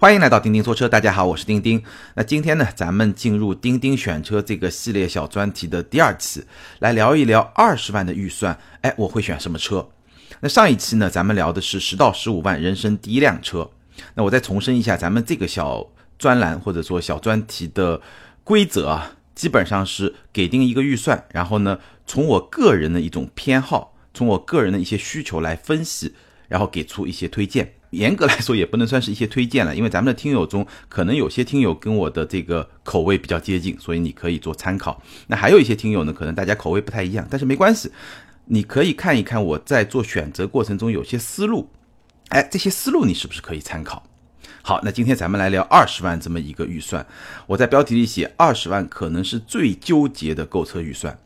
欢迎来到钉钉说车，大家好，我是钉钉。那今天呢，咱们进入钉钉选车这个系列小专题的第二期，来聊一聊二十万的预算，哎，我会选什么车？那上一期呢，咱们聊的是十到十五万人生第一辆车。那我再重申一下，咱们这个小专栏或者说小专题的规则啊，基本上是给定一个预算，然后呢，从我个人的一种偏好，从我个人的一些需求来分析，然后给出一些推荐。严格来说也不能算是一些推荐了，因为咱们的听友中可能有些听友跟我的这个口味比较接近，所以你可以做参考。那还有一些听友呢，可能大家口味不太一样，但是没关系，你可以看一看我在做选择过程中有些思路，哎，这些思路你是不是可以参考？好，那今天咱们来聊二十万这么一个预算，我在标题里写二十万可能是最纠结的购车预算。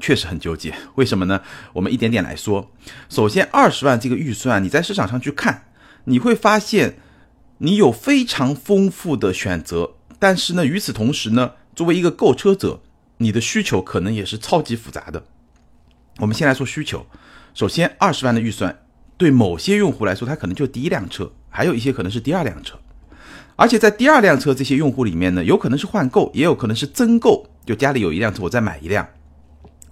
确实很纠结，为什么呢？我们一点点来说。首先，二十万这个预算，你在市场上去看。你会发现，你有非常丰富的选择，但是呢，与此同时呢，作为一个购车者，你的需求可能也是超级复杂的。我们先来说需求，首先二十万的预算，对某些用户来说，他可能就第一辆车，还有一些可能是第二辆车，而且在第二辆车这些用户里面呢，有可能是换购，也有可能是增购，就家里有一辆车，我再买一辆。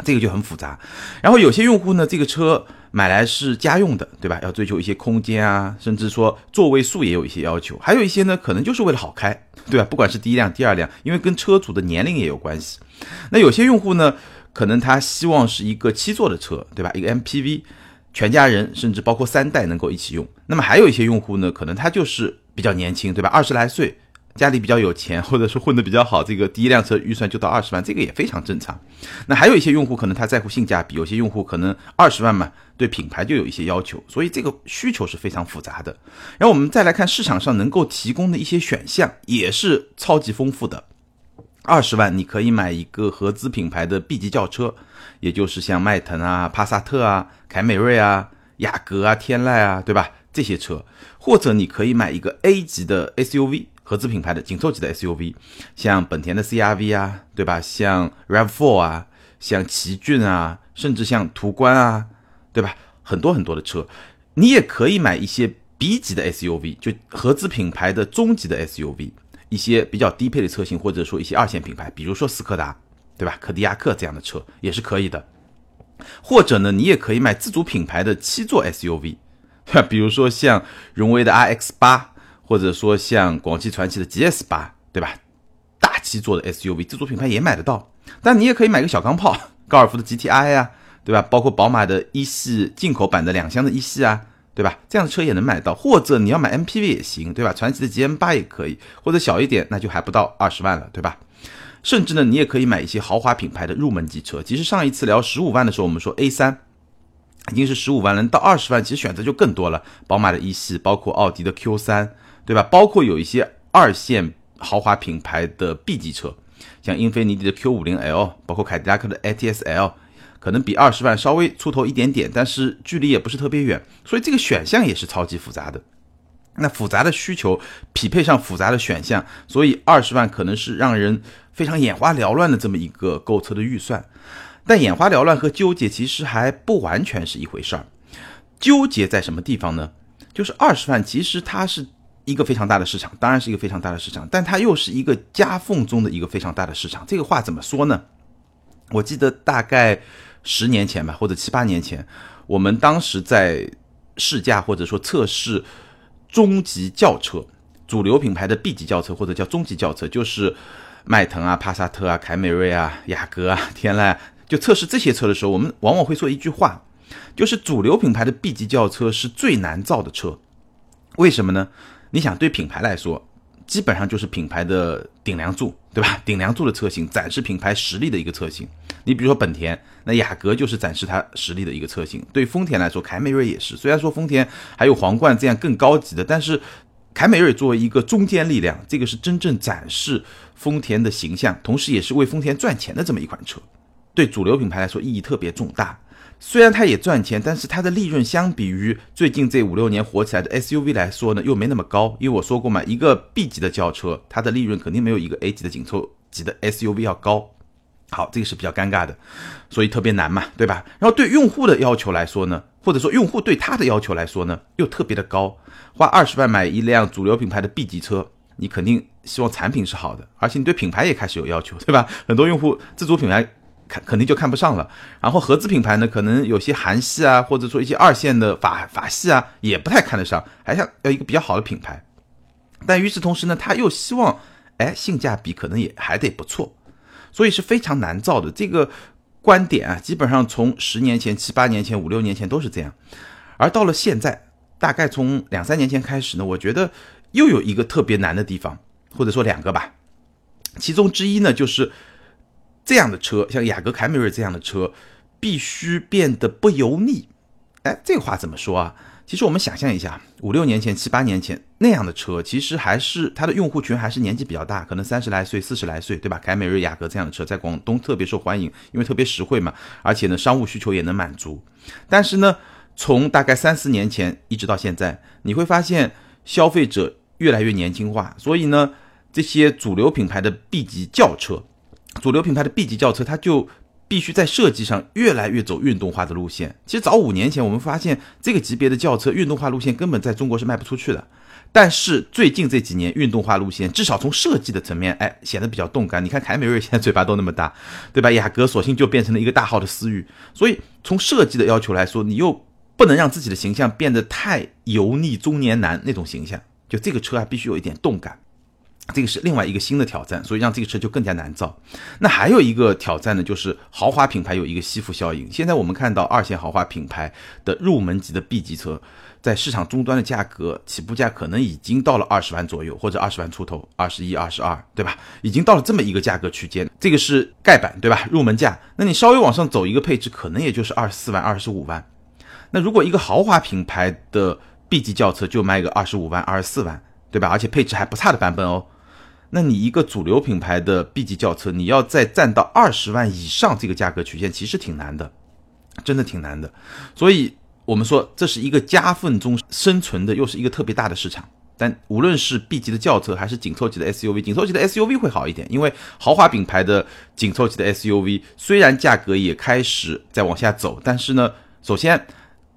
这个就很复杂，然后有些用户呢，这个车买来是家用的，对吧？要追求一些空间啊，甚至说座位数也有一些要求。还有一些呢，可能就是为了好开，对吧？不管是第一辆、第二辆，因为跟车主的年龄也有关系。那有些用户呢，可能他希望是一个七座的车，对吧？一个 MPV，全家人甚至包括三代能够一起用。那么还有一些用户呢，可能他就是比较年轻，对吧？二十来岁。家里比较有钱，或者说混得比较好，这个第一辆车预算就到二十万，这个也非常正常。那还有一些用户可能他在乎性价比，有些用户可能二十万嘛，对品牌就有一些要求，所以这个需求是非常复杂的。然后我们再来看市场上能够提供的一些选项，也是超级丰富的。二十万你可以买一个合资品牌的 B 级轿车，也就是像迈腾啊、帕萨特啊、凯美瑞啊、雅阁啊、天籁啊，对吧？这些车，或者你可以买一个 A 级的 SUV。合资品牌的紧凑级的 SUV，像本田的 CRV 啊，对吧？像 Rav4 啊，像奇骏啊，甚至像途观啊，对吧？很多很多的车，你也可以买一些 B 级的 SUV，就合资品牌的中级的 SUV，一些比较低配的车型，或者说一些二线品牌，比如说斯柯达，对吧？柯迪亚克这样的车也是可以的。或者呢，你也可以买自主品牌的七座 SUV，比如说像荣威的 RX 八。或者说像广汽传祺的 GS 八，对吧？大七座的 SUV，自主品牌也买得到。但你也可以买个小钢炮，高尔夫的 GTI 啊，对吧？包括宝马的一系进口版的两厢的一系啊，对吧？这样的车也能买到。或者你要买 MPV 也行，对吧？传祺的 GM 八也可以，或者小一点，那就还不到二十万了，对吧？甚至呢，你也可以买一些豪华品牌的入门级车。其实上一次聊十五万的时候，我们说 A 三已经是十五万了，到二十万其实选择就更多了。宝马的一系，包括奥迪的 Q 三。对吧？包括有一些二线豪华品牌的 B 级车，像英菲尼迪的 Q 五零 L，包括凯迪拉克的 ATS L，可能比二十万稍微出头一点点，但是距离也不是特别远，所以这个选项也是超级复杂的。那复杂的需求匹配上复杂的选项，所以二十万可能是让人非常眼花缭乱的这么一个购车的预算。但眼花缭乱和纠结其实还不完全是一回事儿。纠结在什么地方呢？就是二十万其实它是。一个非常大的市场，当然是一个非常大的市场，但它又是一个夹缝中的一个非常大的市场。这个话怎么说呢？我记得大概十年前吧，或者七八年前，我们当时在试驾或者说测试中级轿车，主流品牌的 B 级轿车或者叫中级轿车，就是迈腾啊、帕萨特啊、凯美瑞啊、雅阁啊、天籁，就测试这些车的时候，我们往往会说一句话，就是主流品牌的 B 级轿车是最难造的车，为什么呢？你想对品牌来说，基本上就是品牌的顶梁柱，对吧？顶梁柱的车型，展示品牌实力的一个车型。你比如说本田，那雅阁就是展示它实力的一个车型。对丰田来说，凯美瑞也是。虽然说丰田还有皇冠这样更高级的，但是凯美瑞作为一个中坚力量，这个是真正展示丰田的形象，同时也是为丰田赚钱的这么一款车。对主流品牌来说，意义特别重大。虽然它也赚钱，但是它的利润相比于最近这五六年火起来的 SUV 来说呢，又没那么高。因为我说过嘛，一个 B 级的轿车，它的利润肯定没有一个 A 级的紧凑级的 SUV 要高。好，这个是比较尴尬的，所以特别难嘛，对吧？然后对用户的要求来说呢，或者说用户对它的要求来说呢，又特别的高。花二十万买一辆主流品牌的 B 级车，你肯定希望产品是好的，而且你对品牌也开始有要求，对吧？很多用户自主品牌看肯定就看不上了。然后合资品牌呢，可能有些韩系啊，或者说一些二线的法法系啊，也不太看得上，还想要一个比较好的品牌。但与此同时呢，他又希望，哎，性价比可能也还得不错。所以是非常难造的这个观点啊，基本上从十年前、七八年前、五六年前都是这样，而到了现在，大概从两三年前开始呢，我觉得又有一个特别难的地方，或者说两个吧，其中之一呢，就是这样的车，像雅阁、凯美瑞这样的车，必须变得不油腻。哎，这个话怎么说啊？其实我们想象一下，五六年前、七八年前那样的车，其实还是它的用户群还是年纪比较大，可能三十来岁、四十来岁，对吧？凯美瑞、雅阁这样的车在广东特别受欢迎，因为特别实惠嘛，而且呢，商务需求也能满足。但是呢，从大概三四年前一直到现在，你会发现消费者越来越年轻化，所以呢，这些主流品牌的 B 级轿车，主流品牌的 B 级轿车，它就。必须在设计上越来越走运动化的路线。其实早五年前，我们发现这个级别的轿车运动化路线根本在中国是卖不出去的。但是最近这几年，运动化路线至少从设计的层面，哎，显得比较动感。你看凯美瑞现在嘴巴都那么大，对吧？雅阁索性就变成了一个大号的思域。所以从设计的要求来说，你又不能让自己的形象变得太油腻中年男那种形象。就这个车啊，必须有一点动感。这个是另外一个新的挑战，所以让这个车就更加难造。那还有一个挑战呢，就是豪华品牌有一个吸附效应。现在我们看到二线豪华品牌的入门级的 B 级车，在市场终端的价格起步价可能已经到了二十万左右，或者二十万出头，二十一、二十二，对吧？已经到了这么一个价格区间。这个是盖板，对吧？入门价。那你稍微往上走一个配置，可能也就是二十四万、二十五万。那如果一个豪华品牌的 B 级轿车就卖个二十五万、二十四万，对吧？而且配置还不差的版本哦。那你一个主流品牌的 B 级轿车，你要再占到二十万以上这个价格曲线，其实挺难的，真的挺难的。所以，我们说这是一个夹缝中生存的，又是一个特别大的市场。但无论是 B 级的轿车，还是紧凑级的 SUV，紧凑级的 SUV 会好一点，因为豪华品牌的紧凑级的 SUV 虽然价格也开始在往下走，但是呢，首先。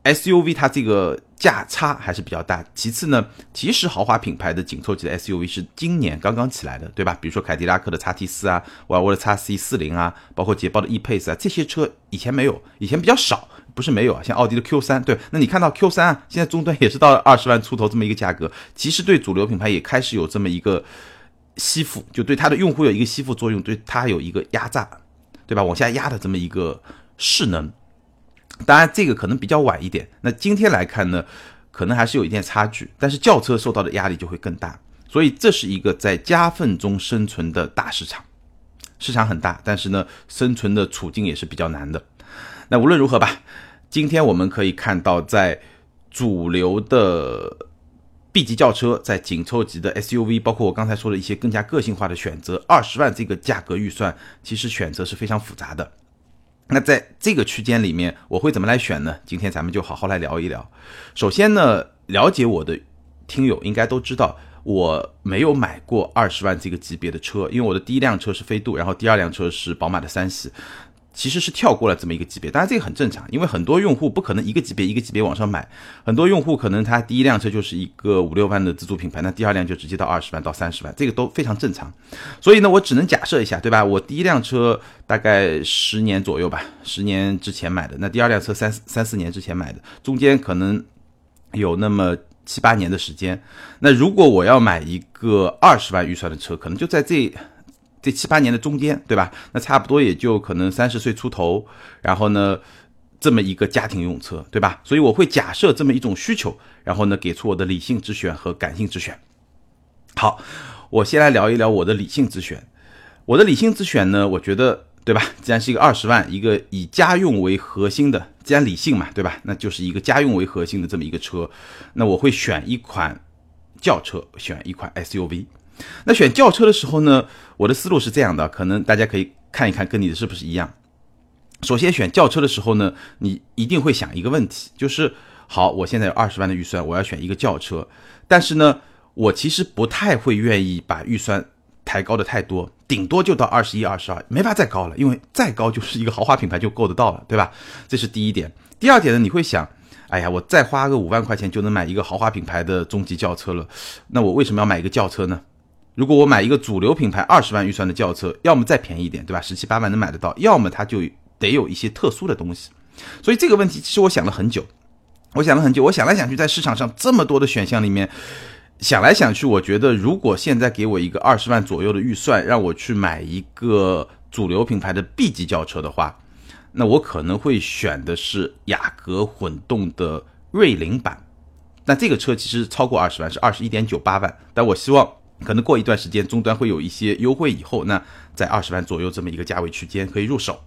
SUV 它这个价差还是比较大。其次呢，其实豪华品牌的紧凑级的 SUV 是今年刚刚起来的，对吧？比如说凯迪拉克的 x T 四啊，沃尔沃的 x C 四零啊，包括捷豹的 E-Pace 啊，这些车以前没有，以前比较少，不是没有啊。像奥迪的 Q 三，对，那你看到 Q 三啊，现在终端也是到二十万出头这么一个价格，其实对主流品牌也开始有这么一个吸附，就对它的用户有一个吸附作用，对它有一个压榨，对吧？往下压的这么一个势能。当然，这个可能比较晚一点。那今天来看呢，可能还是有一点差距。但是轿车受到的压力就会更大，所以这是一个在夹缝中生存的大市场，市场很大，但是呢，生存的处境也是比较难的。那无论如何吧，今天我们可以看到，在主流的 B 级轿车，在紧凑级的 SUV，包括我刚才说的一些更加个性化的选择，二十万这个价格预算，其实选择是非常复杂的。那在这个区间里面，我会怎么来选呢？今天咱们就好好来聊一聊。首先呢，了解我的听友应该都知道，我没有买过二十万这个级别的车，因为我的第一辆车是飞度，然后第二辆车是宝马的三系。其实是跳过了这么一个级别，当然这个很正常，因为很多用户不可能一个级别一个级别往上买，很多用户可能他第一辆车就是一个五六万的自主品牌，那第二辆就直接到二十万到三十万，这个都非常正常。所以呢，我只能假设一下，对吧？我第一辆车大概十年左右吧，十年之前买的，那第二辆车三三四年之前买的，中间可能有那么七八年的时间。那如果我要买一个二十万预算的车，可能就在这。这七八年的中间，对吧？那差不多也就可能三十岁出头，然后呢，这么一个家庭用车，对吧？所以我会假设这么一种需求，然后呢，给出我的理性之选和感性之选。好，我先来聊一聊我的理性之选。我的理性之选呢，我觉得，对吧？既然是一个二十万，一个以家用为核心的，既然理性嘛，对吧？那就是一个家用为核心的这么一个车，那我会选一款轿车，选一款 SUV。那选轿车的时候呢，我的思路是这样的，可能大家可以看一看，跟你的是不是一样。首先选轿车的时候呢，你一定会想一个问题，就是好，我现在有二十万的预算，我要选一个轿车，但是呢，我其实不太会愿意把预算。抬高的太多，顶多就到二十一、二十二，没法再高了，因为再高就是一个豪华品牌就够得到了，对吧？这是第一点。第二点呢，你会想，哎呀，我再花个五万块钱就能买一个豪华品牌的中级轿车了，那我为什么要买一个轿车呢？如果我买一个主流品牌二十万预算的轿车，要么再便宜一点，对吧？十七八万能买得到，要么它就得有一些特殊的东西。所以这个问题其实我想了很久，我想了很久，我想来想去，在市场上这么多的选项里面，想来想去，我觉得如果现在给我一个二十万左右的预算，让我去买一个主流品牌的 B 级轿车的话，那我可能会选的是雅阁混动的锐灵版。但这个车其实超过二十万，是二十一点九八万，但我希望。可能过一段时间终端会有一些优惠，以后那在二十万左右这么一个价位区间可以入手。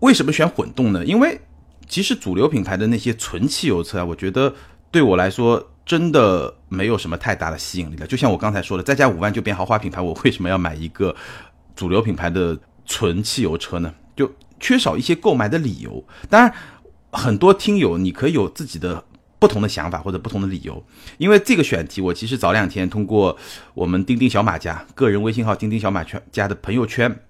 为什么选混动呢？因为其实主流品牌的那些纯汽油车啊，我觉得对我来说真的没有什么太大的吸引力了。就像我刚才说的，再加五万就变豪华品牌，我为什么要买一个主流品牌的纯汽油车呢？就缺少一些购买的理由。当然，很多听友你可以有自己的。不同的想法或者不同的理由，因为这个选题，我其实早两天通过我们钉钉小马家个人微信号钉钉小马圈家的朋友圈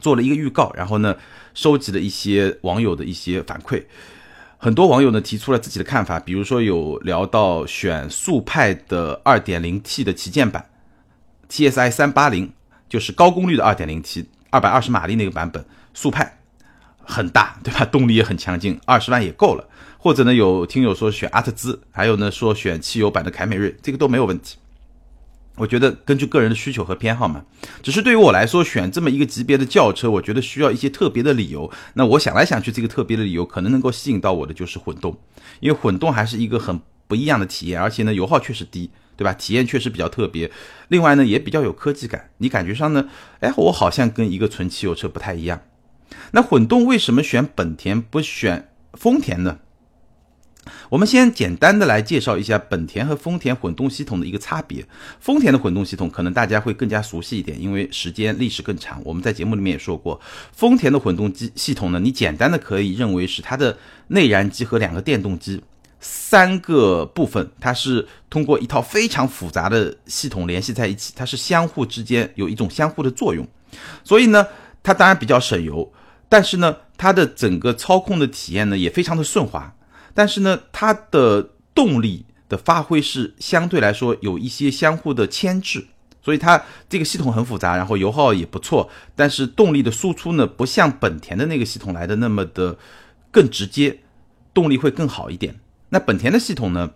做了一个预告，然后呢，收集了一些网友的一些反馈，很多网友呢提出了自己的看法，比如说有聊到选速派的 2.0T 的旗舰版，TSI 三八零就是高功率的 2.0T，二百二十马力那个版本，速派很大，对吧？动力也很强劲，二十万也够了。或者呢，有听友说选阿特兹，还有呢说选汽油版的凯美瑞，这个都没有问题。我觉得根据个人的需求和偏好嘛，只是对于我来说，选这么一个级别的轿车，我觉得需要一些特别的理由。那我想来想去，这个特别的理由可能能够吸引到我的就是混动，因为混动还是一个很不一样的体验，而且呢油耗确实低，对吧？体验确实比较特别。另外呢也比较有科技感，你感觉上呢，哎，我好像跟一个纯汽油车不太一样。那混动为什么选本田不选丰田呢？我们先简单的来介绍一下本田和丰田混动系统的一个差别。丰田的混动系统可能大家会更加熟悉一点，因为时间历史更长。我们在节目里面也说过，丰田的混动机系统呢，你简单的可以认为是它的内燃机和两个电动机三个部分，它是通过一套非常复杂的系统联系在一起，它是相互之间有一种相互的作用。所以呢，它当然比较省油，但是呢，它的整个操控的体验呢也非常的顺滑。但是呢，它的动力的发挥是相对来说有一些相互的牵制，所以它这个系统很复杂，然后油耗也不错，但是动力的输出呢，不像本田的那个系统来的那么的更直接，动力会更好一点。那本田的系统呢，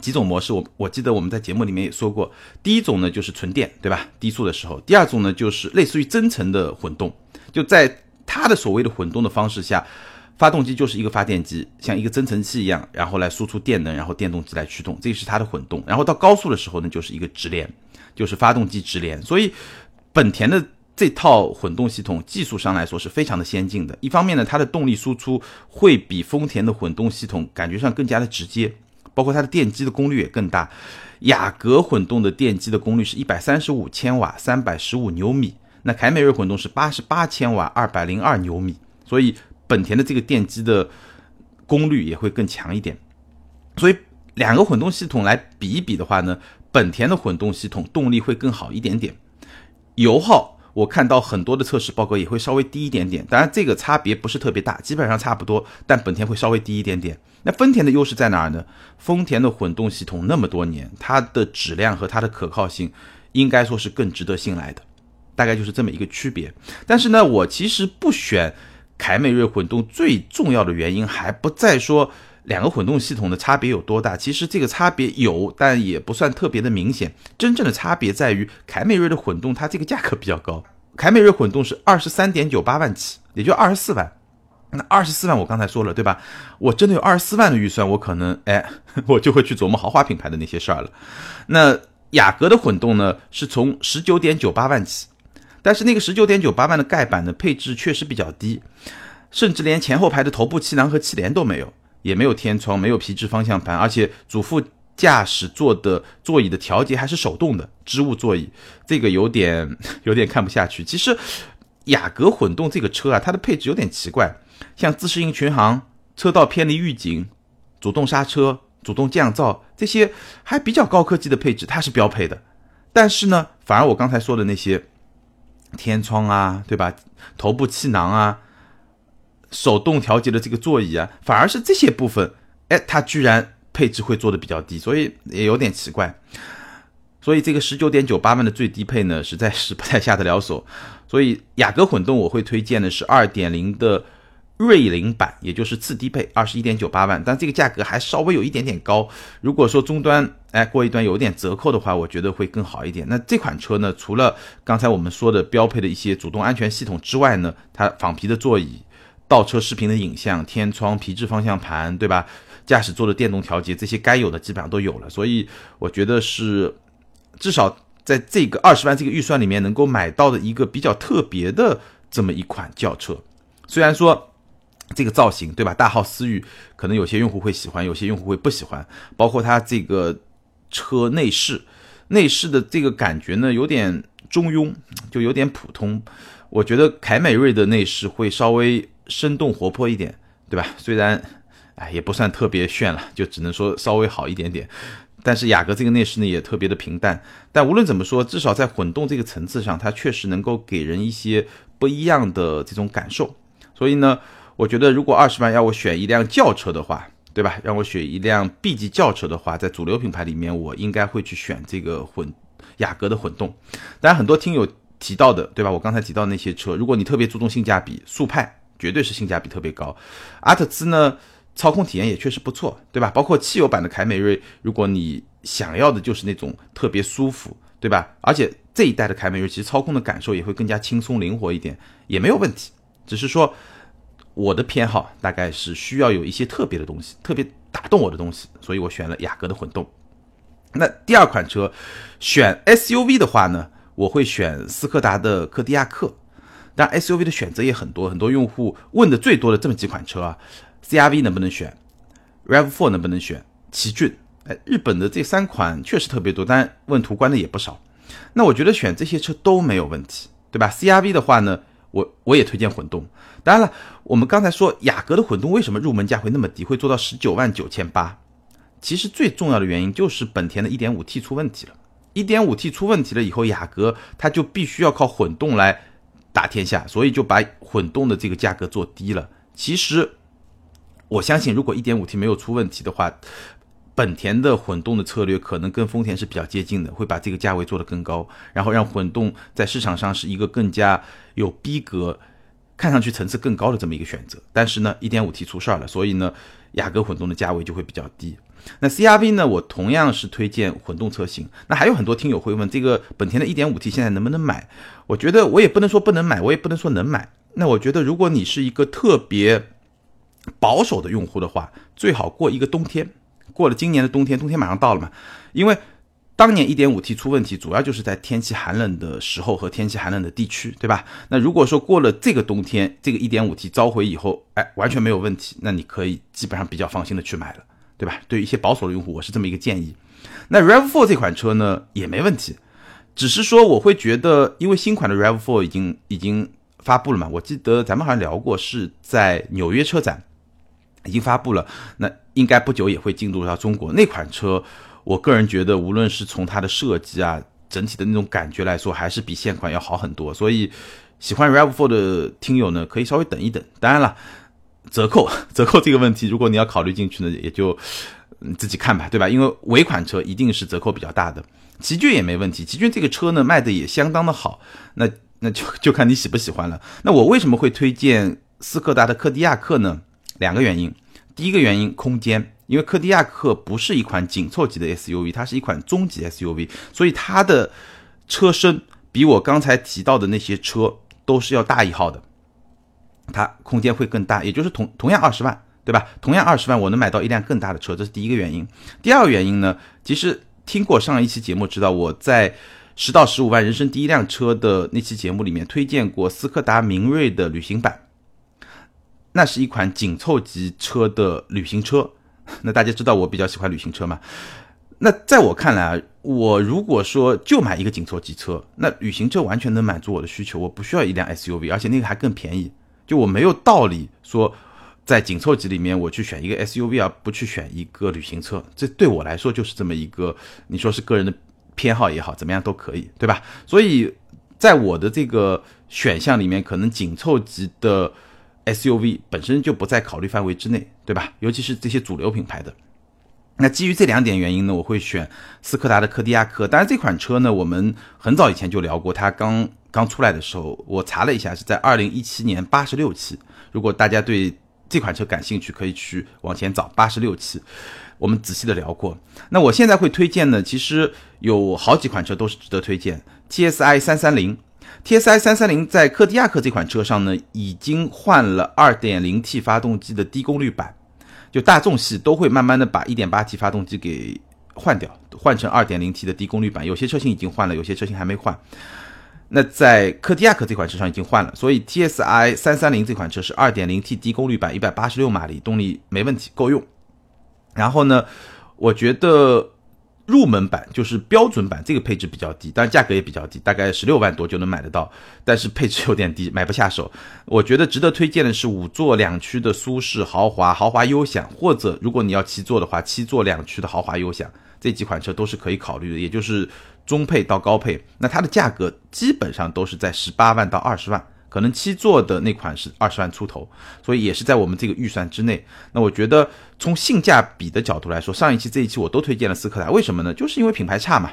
几种模式，我我记得我们在节目里面也说过，第一种呢就是纯电，对吧？低速的时候，第二种呢就是类似于增程的混动，就在它的所谓的混动的方式下。发动机就是一个发电机，像一个增程器一样，然后来输出电能，然后电动机来驱动，这是它的混动。然后到高速的时候呢，就是一个直连，就是发动机直连。所以，本田的这套混动系统技术上来说是非常的先进的。一方面呢，它的动力输出会比丰田的混动系统感觉上更加的直接，包括它的电机的功率也更大。雅阁混动的电机的功率是一百三十五千瓦，三百十五牛米。那凯美瑞混动是八十八千瓦，二百零二牛米。所以。本田的这个电机的功率也会更强一点，所以两个混动系统来比一比的话呢，本田的混动系统动力会更好一点点，油耗我看到很多的测试报告也会稍微低一点点，当然这个差别不是特别大，基本上差不多，但本田会稍微低一点点。那丰田的优势在哪儿呢？丰田的混动系统那么多年，它的质量和它的可靠性应该说是更值得信赖的，大概就是这么一个区别。但是呢，我其实不选。凯美瑞混动最重要的原因还不在说两个混动系统的差别有多大，其实这个差别有，但也不算特别的明显。真正的差别在于凯美瑞的混动，它这个价格比较高。凯美瑞混动是二十三点九八万起，也就二十四万。那二十四万我刚才说了对吧？我真的有二十四万的预算，我可能哎，我就会去琢磨豪华品牌的那些事儿了。那雅阁的混动呢，是从十九点九八万起。但是那个十九点九八万的盖板的配置确实比较低，甚至连前后排的头部气囊和气帘都没有，也没有天窗，没有皮质方向盘，而且主副驾驶座的座椅的调节还是手动的织物座椅，这个有点 有点看不下去。其实雅阁混动这个车啊，它的配置有点奇怪，像自适应巡航、车道偏离预警、主动刹车、主动降噪这些还比较高科技的配置，它是标配的。但是呢，反而我刚才说的那些天窗啊，对吧？头部气囊啊，手动调节的这个座椅啊，反而是这些部分，哎，它居然配置会做的比较低，所以也有点奇怪。所以这个十九点九八万的最低配呢，实在是不太下得了手。所以雅阁混动我会推荐的是二点零的。锐领版，也就是次低配，二十一点九八万，但这个价格还稍微有一点点高。如果说终端，哎，过一段有点折扣的话，我觉得会更好一点。那这款车呢，除了刚才我们说的标配的一些主动安全系统之外呢，它仿皮的座椅、倒车视频的影像、天窗、皮质方向盘，对吧？驾驶座的电动调节，这些该有的基本上都有了。所以我觉得是至少在这个二十万这个预算里面能够买到的一个比较特别的这么一款轿车。虽然说。这个造型对吧？大号思域可能有些用户会喜欢，有些用户会不喜欢。包括它这个车内饰，内饰的这个感觉呢，有点中庸，就有点普通。我觉得凯美瑞的内饰会稍微生动活泼一点，对吧？虽然哎也不算特别炫了，就只能说稍微好一点点。但是雅阁这个内饰呢也特别的平淡。但无论怎么说，至少在混动这个层次上，它确实能够给人一些不一样的这种感受。所以呢。我觉得，如果二十万要我选一辆轿车的话，对吧？让我选一辆 B 级轿车的话，在主流品牌里面，我应该会去选这个混雅阁的混动。当然，很多听友提到的，对吧？我刚才提到那些车，如果你特别注重性价比，速派绝对是性价比特别高。阿特兹呢，操控体验也确实不错，对吧？包括汽油版的凯美瑞，如果你想要的就是那种特别舒服，对吧？而且这一代的凯美瑞其实操控的感受也会更加轻松灵活一点，也没有问题。只是说。我的偏好大概是需要有一些特别的东西，特别打动我的东西，所以我选了雅阁的混动。那第二款车选 SUV 的话呢，我会选斯柯达的柯迪亚克。但 SUV 的选择也很多，很多用户问的最多的这么几款车啊，CRV 能不能选？RAV4 能不能选？奇骏？哎，日本的这三款确实特别多，但问途观的也不少。那我觉得选这些车都没有问题，对吧？CRV 的话呢？我我也推荐混动。当然了，我们刚才说雅阁的混动为什么入门价会那么低，会做到十九万九千八？其实最重要的原因就是本田的 1.5T 出问题了。1.5T 出问题了以后，雅阁它就必须要靠混动来打天下，所以就把混动的这个价格做低了。其实我相信，如果 1.5T 没有出问题的话，本田的混动的策略可能跟丰田是比较接近的，会把这个价位做得更高，然后让混动在市场上是一个更加有逼格、看上去层次更高的这么一个选择。但是呢，1.5T 出事儿了，所以呢，雅阁混动的价位就会比较低。那 CRV 呢，我同样是推荐混动车型。那还有很多听友会问，这个本田的 1.5T 现在能不能买？我觉得我也不能说不能买，我也不能说能买。那我觉得，如果你是一个特别保守的用户的话，最好过一个冬天。过了今年的冬天，冬天马上到了嘛？因为当年 1.5T 出问题，主要就是在天气寒冷的时候和天气寒冷的地区，对吧？那如果说过了这个冬天，这个 1.5T 召回以后，哎，完全没有问题，那你可以基本上比较放心的去买了，对吧？对于一些保守的用户，我是这么一个建议。那 Rav4 这款车呢，也没问题，只是说我会觉得，因为新款的 Rav4 已经已经发布了嘛，我记得咱们好像聊过，是在纽约车展。已经发布了，那应该不久也会进入到中国。那款车，我个人觉得，无论是从它的设计啊，整体的那种感觉来说，还是比现款要好很多。所以，喜欢 Rav4 的听友呢，可以稍微等一等。当然了，折扣折扣这个问题，如果你要考虑进去呢，也就你自己看吧，对吧？因为尾款车一定是折扣比较大的。奇骏也没问题，奇骏这个车呢卖的也相当的好，那那就就看你喜不喜欢了。那我为什么会推荐斯柯达的柯迪亚克呢？两个原因，第一个原因空间，因为柯迪亚克不是一款紧凑级的 SUV，它是一款中级 SUV，所以它的车身比我刚才提到的那些车都是要大一号的，它空间会更大，也就是同同样二十万，对吧？同样二十万，我能买到一辆更大的车，这是第一个原因。第二个原因呢，其实听过上一期节目知道，我在十到十五万人生第一辆车的那期节目里面推荐过斯柯达明锐的旅行版。那是一款紧凑级车的旅行车，那大家知道我比较喜欢旅行车嘛？那在我看来啊，我如果说就买一个紧凑级车，那旅行车完全能满足我的需求，我不需要一辆 SUV，而且那个还更便宜。就我没有道理说在紧凑级里面我去选一个 SUV 而不去选一个旅行车，这对我来说就是这么一个，你说是个人的偏好也好，怎么样都可以，对吧？所以在我的这个选项里面，可能紧凑级的 SUV 本身就不在考虑范围之内，对吧？尤其是这些主流品牌的。那基于这两点原因呢，我会选斯柯达的柯迪亚克。当然，这款车呢，我们很早以前就聊过，它刚刚出来的时候，我查了一下，是在二零一七年八十六期。如果大家对这款车感兴趣，可以去往前找八十六期，我们仔细的聊过。那我现在会推荐呢，其实有好几款车都是值得推荐。T S I 三三零，T S I 三三零在柯迪亚克这款车上呢，已经换了二点零 T 发动机的低功率版。就大众系都会慢慢的把 1.8T 发动机给换掉，换成 2.0T 的低功率版。有些车型已经换了，有些车型还没换。那在柯迪亚克这款车上已经换了，所以 TSI 330这款车是 2.0T 低功率版，186马力，动力没问题，够用。然后呢，我觉得。入门版就是标准版，这个配置比较低，当然价格也比较低，大概十六万多就能买得到，但是配置有点低，买不下手。我觉得值得推荐的是五座两驱的舒适豪华、豪华优享，或者如果你要七座的话，七座两驱的豪华优享，这几款车都是可以考虑的，也就是中配到高配，那它的价格基本上都是在十八万到二十万。可能七座的那款是二十万出头，所以也是在我们这个预算之内。那我觉得从性价比的角度来说，上一期这一期我都推荐了斯柯达，为什么呢？就是因为品牌差嘛，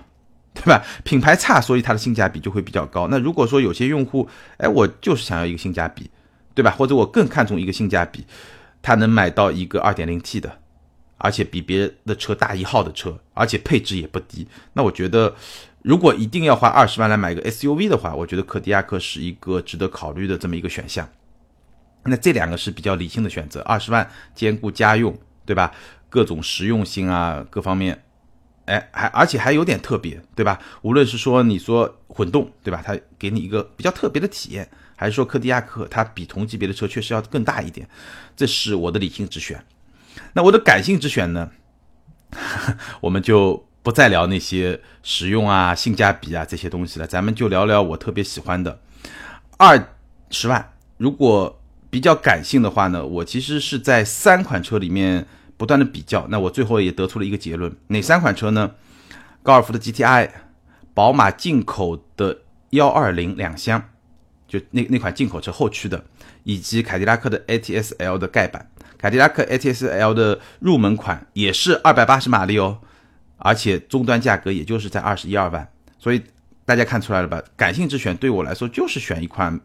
对吧？品牌差，所以它的性价比就会比较高。那如果说有些用户，哎，我就是想要一个性价比，对吧？或者我更看重一个性价比，他能买到一个二点零 T 的，而且比别的车大一号的车，而且配置也不低，那我觉得。如果一定要花二十万来买一个 SUV 的话，我觉得柯迪亚克是一个值得考虑的这么一个选项。那这两个是比较理性的选择，二十万兼顾家用，对吧？各种实用性啊，各方面，哎，还而且还有点特别，对吧？无论是说你说混动，对吧？它给你一个比较特别的体验，还是说柯迪亚克它比同级别的车确实要更大一点，这是我的理性之选。那我的感性之选呢？我们就。不再聊那些实用啊、性价比啊这些东西了，咱们就聊聊我特别喜欢的二十万。如果比较感性的话呢，我其实是在三款车里面不断的比较，那我最后也得出了一个结论：哪三款车呢？高尔夫的 GTI、宝马进口的幺二零两厢，就那那款进口车后驱的，以及凯迪拉克的 ATS L 的盖板。凯迪拉克 ATS L 的入门款也是二百八十马力哦。而且终端价格也就是在二十一二万，所以大家看出来了吧？感性之选对我来说就是选一款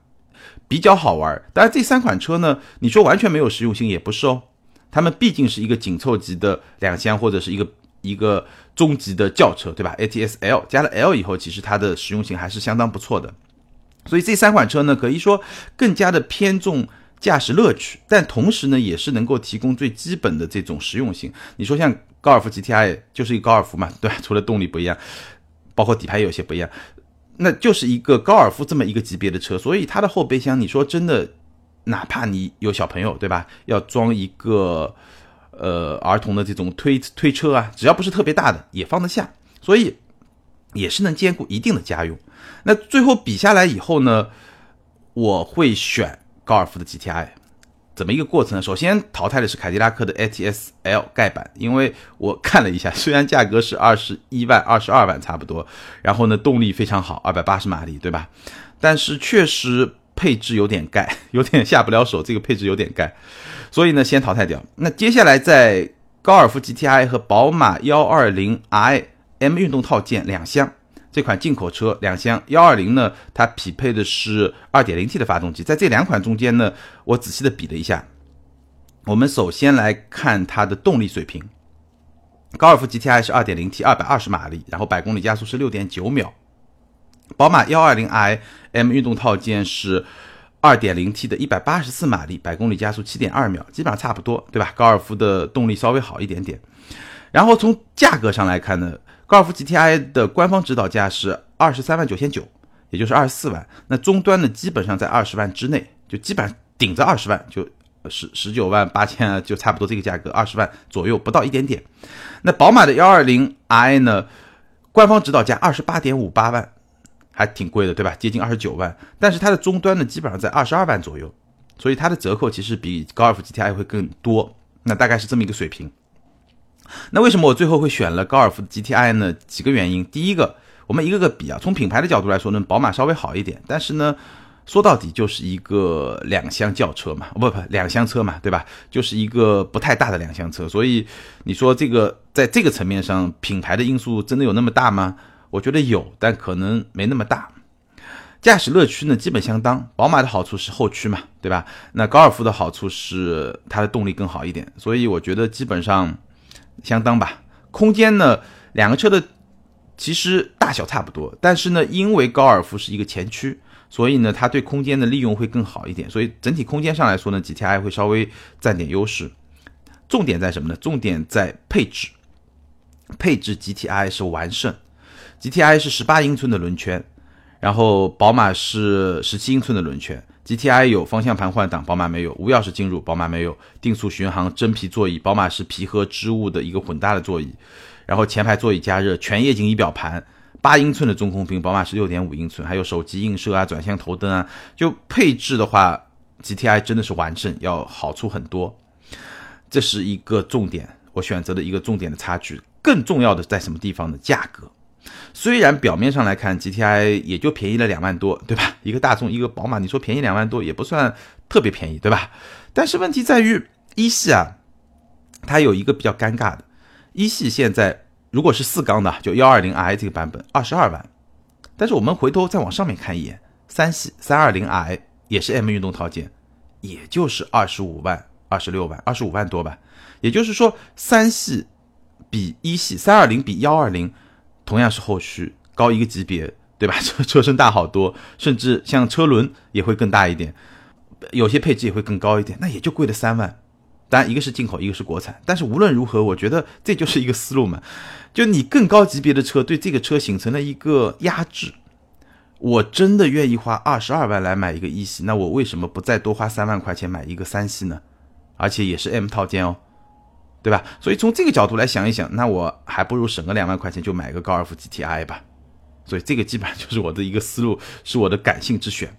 比较好玩。当然，这三款车呢，你说完全没有实用性也不是哦。它们毕竟是一个紧凑级的两厢或者是一个一个中级的轿车，对吧？ATS L 加了 L 以后，其实它的实用性还是相当不错的。所以这三款车呢，可以说更加的偏重驾驶乐趣，但同时呢，也是能够提供最基本的这种实用性。你说像。高尔夫 GTI 就是一个高尔夫嘛，对吧？除了动力不一样，包括底盘有些不一样，那就是一个高尔夫这么一个级别的车，所以它的后备箱，你说真的，哪怕你有小朋友，对吧？要装一个呃儿童的这种推推车啊，只要不是特别大的，也放得下，所以也是能兼顾一定的家用。那最后比下来以后呢，我会选高尔夫的 GTI。怎么一个过程？首先淘汰的是凯迪拉克的 ATS L 盖板，因为我看了一下，虽然价格是二十一万、二十二万差不多，然后呢动力非常好，二百八十马力，对吧？但是确实配置有点盖，有点下不了手，这个配置有点盖，所以呢先淘汰掉。那接下来在高尔夫 GTI 和宝马幺二零 i M 运动套件两厢。这款进口车两厢幺二零呢，它匹配的是二点零 T 的发动机。在这两款中间呢，我仔细的比了一下。我们首先来看它的动力水平，高尔夫 GTI 是二点零 T，二百二十马力，然后百公里加速是六点九秒。宝马幺二零 i M 运动套件是二点零 T 的，一百八十四马力，百公里加速七点二秒，基本上差不多，对吧？高尔夫的动力稍微好一点点。然后从价格上来看呢？高尔夫 GTI 的官方指导价是二十三万九千九，也就是二十四万。那终端呢，基本上在二十万之内，就基本上顶着二十万，就十十九万八千啊，就差不多这个价格，二十万左右不到一点点。那宝马的幺二零 i 呢，官方指导价二十八点五八万，还挺贵的，对吧？接近二十九万。但是它的终端呢，基本上在二十二万左右，所以它的折扣其实比高尔夫 GTI 会更多。那大概是这么一个水平。那为什么我最后会选了高尔夫 GTI 呢？几个原因。第一个，我们一个个比啊，从品牌的角度来说呢，宝马稍微好一点，但是呢，说到底就是一个两厢轿车嘛，不不，两厢车嘛，对吧？就是一个不太大的两厢车，所以你说这个在这个层面上，品牌的因素真的有那么大吗？我觉得有，但可能没那么大。驾驶乐趣呢，基本相当。宝马的好处是后驱嘛，对吧？那高尔夫的好处是它的动力更好一点，所以我觉得基本上相当吧。空间呢，两个车的其实大小差不多，但是呢，因为高尔夫是一个前驱，所以呢，它对空间的利用会更好一点。所以整体空间上来说呢，GTI 会稍微占点优势。重点在什么呢？重点在配置，配置 GTI 是完胜。GTI 是十八英寸的轮圈。然后宝马是十七英寸的轮圈，GTI 有方向盘换挡，宝马没有；无钥匙进入，宝马没有；定速巡航，真皮座椅，宝马是皮和织物的一个混搭的座椅。然后前排座椅加热，全液晶仪表盘，八英寸的中控屏，宝马是六点五英寸，还有手机映射啊，转向头灯啊。就配置的话，GTI 真的是完胜，要好处很多。这是一个重点，我选择的一个重点的差距。更重要的在什么地方呢？价格。虽然表面上来看，GTI 也就便宜了两万多，对吧？一个大众，一个宝马，你说便宜两万多也不算特别便宜，对吧？但是问题在于一系啊，它有一个比较尴尬的，一系现在如果是四缸的，就幺二零 i 这个版本二十二万，但是我们回头再往上面看一眼，三系三二零 i 也是 M 运动套件，也就是二十五万、二十六万、二十五万多吧。也就是说，三系比一系，三二零比幺二零。同样是后驱高一个级别，对吧？车车身大好多，甚至像车轮也会更大一点，有些配置也会更高一点，那也就贵了三万。当然，一个是进口，一个是国产。但是无论如何，我觉得这就是一个思路嘛，就你更高级别的车对这个车形成了一个压制。我真的愿意花二十二万来买一个一系，那我为什么不再多花三万块钱买一个三系呢？而且也是 M 套件哦。对吧？所以从这个角度来想一想，那我还不如省个两万块钱就买个高尔夫 GTI 吧。所以这个基本上就是我的一个思路，是我的感性之选。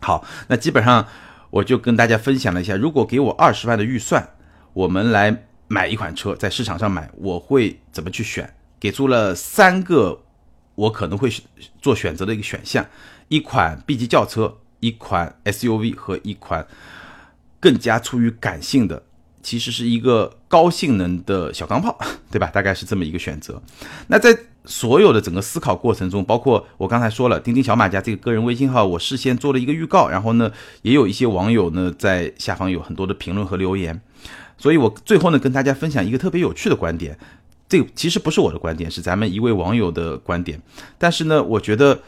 好，那基本上我就跟大家分享了一下，如果给我二十万的预算，我们来买一款车，在市场上买，我会怎么去选？给出了三个我可能会做选择的一个选项：一款 B 级轿车，一款 SUV 和一款更加出于感性的。其实是一个高性能的小钢炮，对吧？大概是这么一个选择。那在所有的整个思考过程中，包括我刚才说了，钉钉小马家这个个人微信号，我事先做了一个预告，然后呢，也有一些网友呢在下方有很多的评论和留言，所以我最后呢跟大家分享一个特别有趣的观点。这其实不是我的观点，是咱们一位网友的观点，但是呢，我觉得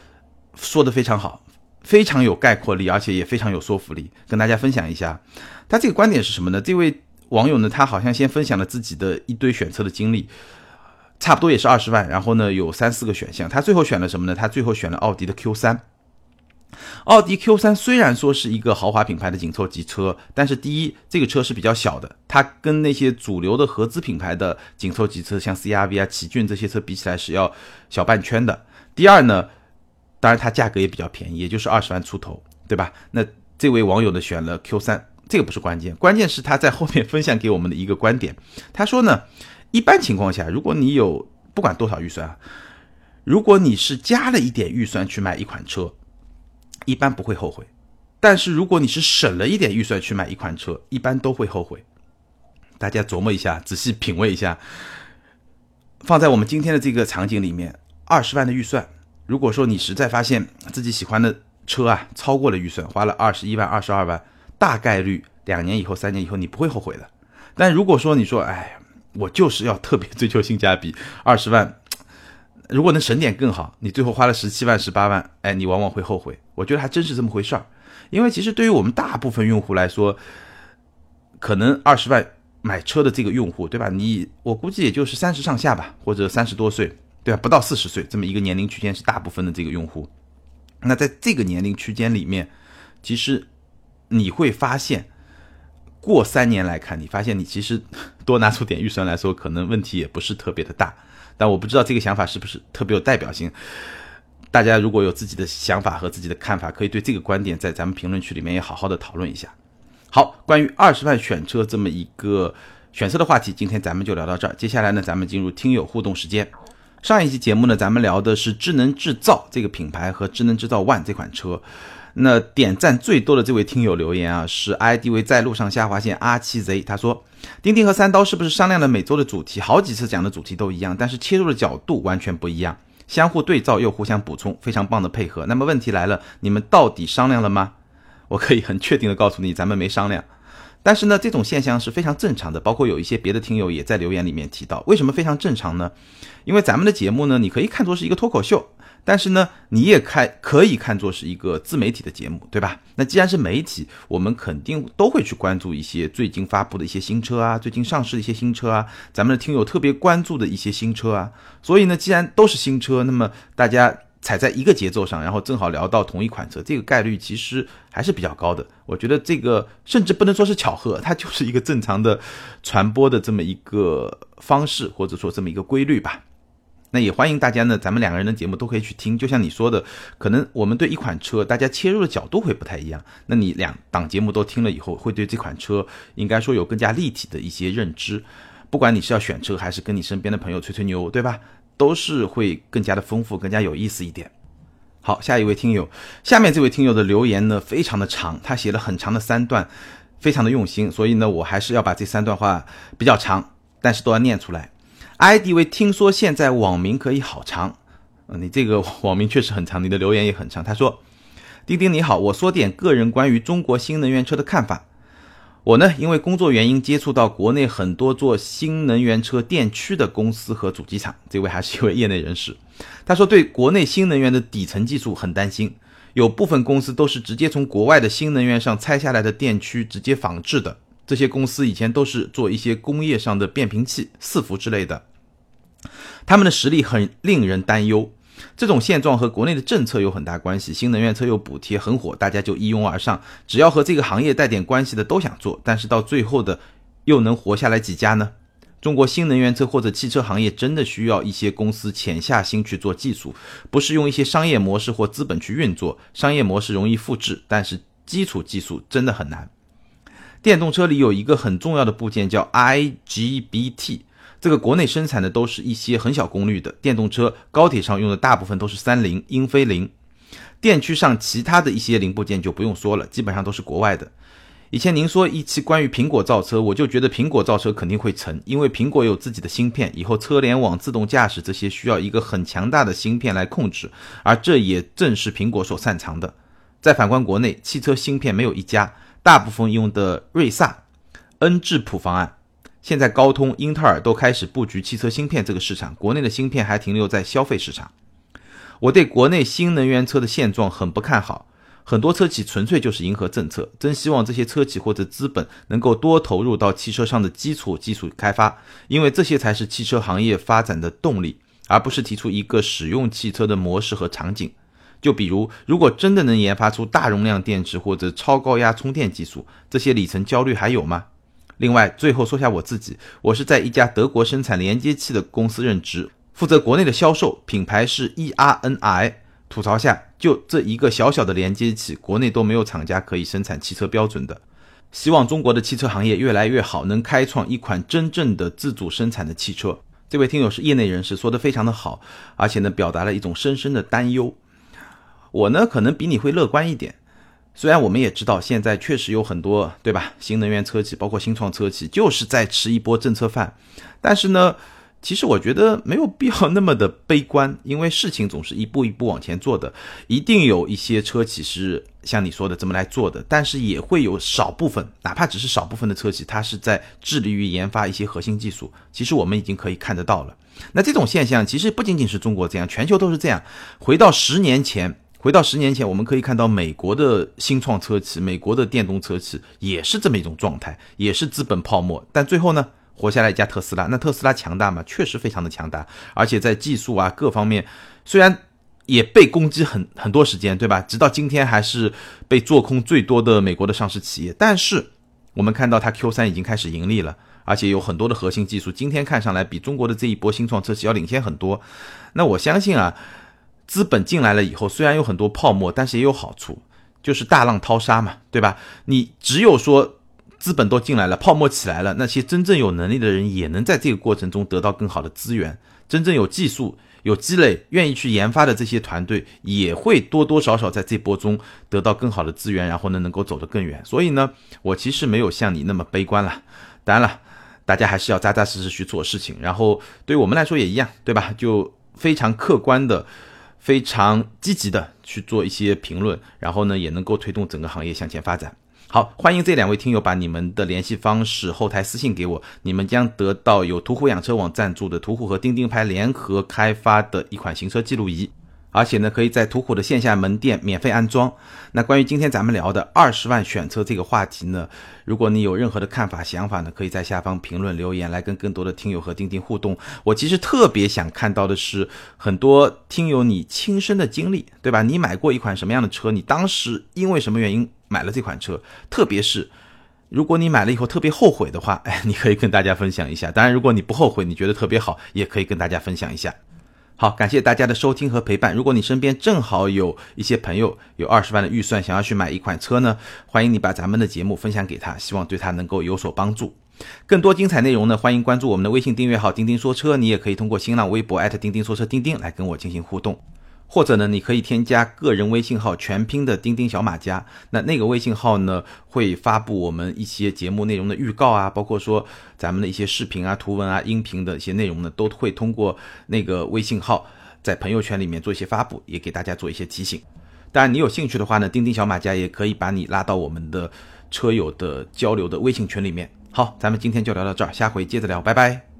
说的非常好，非常有概括力，而且也非常有说服力，跟大家分享一下。他这个观点是什么呢？这位。网友呢，他好像先分享了自己的一堆选车的经历，差不多也是二十万，然后呢有三四个选项，他最后选了什么呢？他最后选了奥迪的 Q 三。奥迪 Q 三虽然说是一个豪华品牌的紧凑级车，但是第一，这个车是比较小的，它跟那些主流的合资品牌的紧凑级车，像 CRV 啊、奇骏这些车比起来是要小半圈的。第二呢，当然它价格也比较便宜，也就是二十万出头，对吧？那这位网友呢选了 Q 三。这个不是关键，关键是他在后面分享给我们的一个观点。他说呢，一般情况下，如果你有不管多少预算啊，如果你是加了一点预算去买一款车，一般不会后悔；但是如果你是省了一点预算去买一款车，一般都会后悔。大家琢磨一下，仔细品味一下。放在我们今天的这个场景里面，二十万的预算，如果说你实在发现自己喜欢的车啊超过了预算，花了二十一万、二十二万。大概率两年以后、三年以后你不会后悔的。但如果说你说，哎，我就是要特别追求性价比，二十万，如果能省点更好，你最后花了十七万、十八万，哎，你往往会后悔。我觉得还真是这么回事儿。因为其实对于我们大部分用户来说，可能二十万买车的这个用户，对吧？你我估计也就是三十上下吧，或者三十多岁，对吧？不到四十岁这么一个年龄区间是大部分的这个用户。那在这个年龄区间里面，其实。你会发现，过三年来看，你发现你其实多拿出点预算来说，可能问题也不是特别的大。但我不知道这个想法是不是特别有代表性。大家如果有自己的想法和自己的看法，可以对这个观点在咱们评论区里面也好好的讨论一下。好，关于二十万选车这么一个选车的话题，今天咱们就聊到这儿。接下来呢，咱们进入听友互动时间。上一期节目呢，咱们聊的是智能制造这个品牌和智能制造 ONE 这款车。那点赞最多的这位听友留言啊，是 ID 为在路上下划线 R 七 Z，他说：钉钉和三刀是不是商量了每周的主题？好几次讲的主题都一样，但是切入的角度完全不一样，相互对照又互相补充，非常棒的配合。那么问题来了，你们到底商量了吗？我可以很确定的告诉你，咱们没商量。但是呢，这种现象是非常正常的，包括有一些别的听友也在留言里面提到，为什么非常正常呢？因为咱们的节目呢，你可以看作是一个脱口秀，但是呢，你也看可以看作是一个自媒体的节目，对吧？那既然是媒体，我们肯定都会去关注一些最近发布的一些新车啊，最近上市的一些新车啊，咱们的听友特别关注的一些新车啊。所以呢，既然都是新车，那么大家。踩在一个节奏上，然后正好聊到同一款车，这个概率其实还是比较高的。我觉得这个甚至不能说是巧合，它就是一个正常的传播的这么一个方式，或者说这么一个规律吧。那也欢迎大家呢，咱们两个人的节目都可以去听。就像你说的，可能我们对一款车，大家切入的角度会不太一样。那你两档节目都听了以后，会对这款车应该说有更加立体的一些认知。不管你是要选车，还是跟你身边的朋友吹吹牛，对吧？都是会更加的丰富，更加有意思一点。好，下一位听友，下面这位听友的留言呢，非常的长，他写了很长的三段，非常的用心，所以呢，我还是要把这三段话比较长，但是都要念出来。ID 为听说现在网名可以好长，嗯，你这个 网名确实很长，你的留言也很长。他说：“丁丁你好，我说点个人关于中国新能源车的看法。”我呢，因为工作原因接触到国内很多做新能源车电驱的公司和主机厂，这位还是一位业内人士。他说，对国内新能源的底层技术很担心，有部分公司都是直接从国外的新能源上拆下来的电驱直接仿制的。这些公司以前都是做一些工业上的变频器、伺服之类的，他们的实力很令人担忧。这种现状和国内的政策有很大关系，新能源车有补贴很火，大家就一拥而上，只要和这个行业带点关系的都想做，但是到最后的又能活下来几家呢？中国新能源车或者汽车行业真的需要一些公司潜下心去做技术，不是用一些商业模式或资本去运作，商业模式容易复制，但是基础技术真的很难。电动车里有一个很重要的部件叫 IGBT。这个国内生产的都是一些很小功率的电动车，高铁上用的大部分都是三菱、英飞凌。电驱上其他的一些零部件就不用说了，基本上都是国外的。以前您说一期关于苹果造车，我就觉得苹果造车肯定会成，因为苹果有自己的芯片，以后车联网、自动驾驶这些需要一个很强大的芯片来控制，而这也正是苹果所擅长的。再反观国内，汽车芯片没有一家，大部分用的瑞萨、恩智浦方案。现在高通、英特尔都开始布局汽车芯片这个市场，国内的芯片还停留在消费市场。我对国内新能源车的现状很不看好，很多车企纯粹就是迎合政策，真希望这些车企或者资本能够多投入到汽车上的基础技术开发，因为这些才是汽车行业发展的动力，而不是提出一个使用汽车的模式和场景。就比如，如果真的能研发出大容量电池或者超高压充电技术，这些里程焦虑还有吗？另外，最后说下我自己，我是在一家德国生产连接器的公司任职，负责国内的销售，品牌是 ERNI。吐槽下，就这一个小小的连接器，国内都没有厂家可以生产汽车标准的。希望中国的汽车行业越来越好，能开创一款真正的自主生产的汽车。这位听友是业内人士，说的非常的好，而且呢，表达了一种深深的担忧。我呢，可能比你会乐观一点。虽然我们也知道，现在确实有很多，对吧？新能源车企，包括新创车企，就是在吃一波政策饭。但是呢，其实我觉得没有必要那么的悲观，因为事情总是一步一步往前做的。一定有一些车企是像你说的这么来做的，但是也会有少部分，哪怕只是少部分的车企，它是在致力于研发一些核心技术。其实我们已经可以看得到了。那这种现象其实不仅仅是中国这样，全球都是这样。回到十年前。回到十年前，我们可以看到美国的新创车企、美国的电动车企也是这么一种状态，也是资本泡沫。但最后呢，活下来一家特斯拉。那特斯拉强大吗？确实非常的强大，而且在技术啊各方面，虽然也被攻击很很多时间，对吧？直到今天还是被做空最多的美国的上市企业。但是我们看到它 Q 三已经开始盈利了，而且有很多的核心技术，今天看上来比中国的这一波新创车企要领先很多。那我相信啊。资本进来了以后，虽然有很多泡沫，但是也有好处，就是大浪淘沙嘛，对吧？你只有说资本都进来了，泡沫起来了，那些真正有能力的人也能在这个过程中得到更好的资源，真正有技术、有积累、愿意去研发的这些团队，也会多多少少在这波中得到更好的资源，然后呢能够走得更远。所以呢，我其实没有像你那么悲观了。当然了，大家还是要扎扎实实去做事情。然后对我们来说也一样，对吧？就非常客观的、非常积极的去做一些评论，然后呢也能够推动整个行业向前发展。好，欢迎这两位听友把你们的联系方式后台私信给我，你们将得到有途虎养车网赞助的途虎和钉钉拍联合开发的一款行车记录仪，而且呢，可以在途虎的线下门店免费安装。那关于今天咱们聊的二十万选车这个话题呢，如果你有任何的看法、想法呢，可以在下方评论留言，来跟更多的听友和钉钉互动。我其实特别想看到的是很多听友你亲身的经历，对吧？你买过一款什么样的车？你当时因为什么原因？买了这款车，特别是如果你买了以后特别后悔的话，哎，你可以跟大家分享一下。当然，如果你不后悔，你觉得特别好，也可以跟大家分享一下。好，感谢大家的收听和陪伴。如果你身边正好有一些朋友有二十万的预算，想要去买一款车呢，欢迎你把咱们的节目分享给他，希望对他能够有所帮助。更多精彩内容呢，欢迎关注我们的微信订阅号“钉钉说车”，你也可以通过新浪微博钉钉说车钉钉来跟我进行互动。或者呢，你可以添加个人微信号全拼的钉钉小马甲，那那个微信号呢会发布我们一些节目内容的预告啊，包括说咱们的一些视频啊、图文啊、音频的一些内容呢，都会通过那个微信号在朋友圈里面做一些发布，也给大家做一些提醒。当然，你有兴趣的话呢，钉钉小马甲也可以把你拉到我们的车友的交流的微信群里面。好，咱们今天就聊到这儿，下回接着聊，拜拜。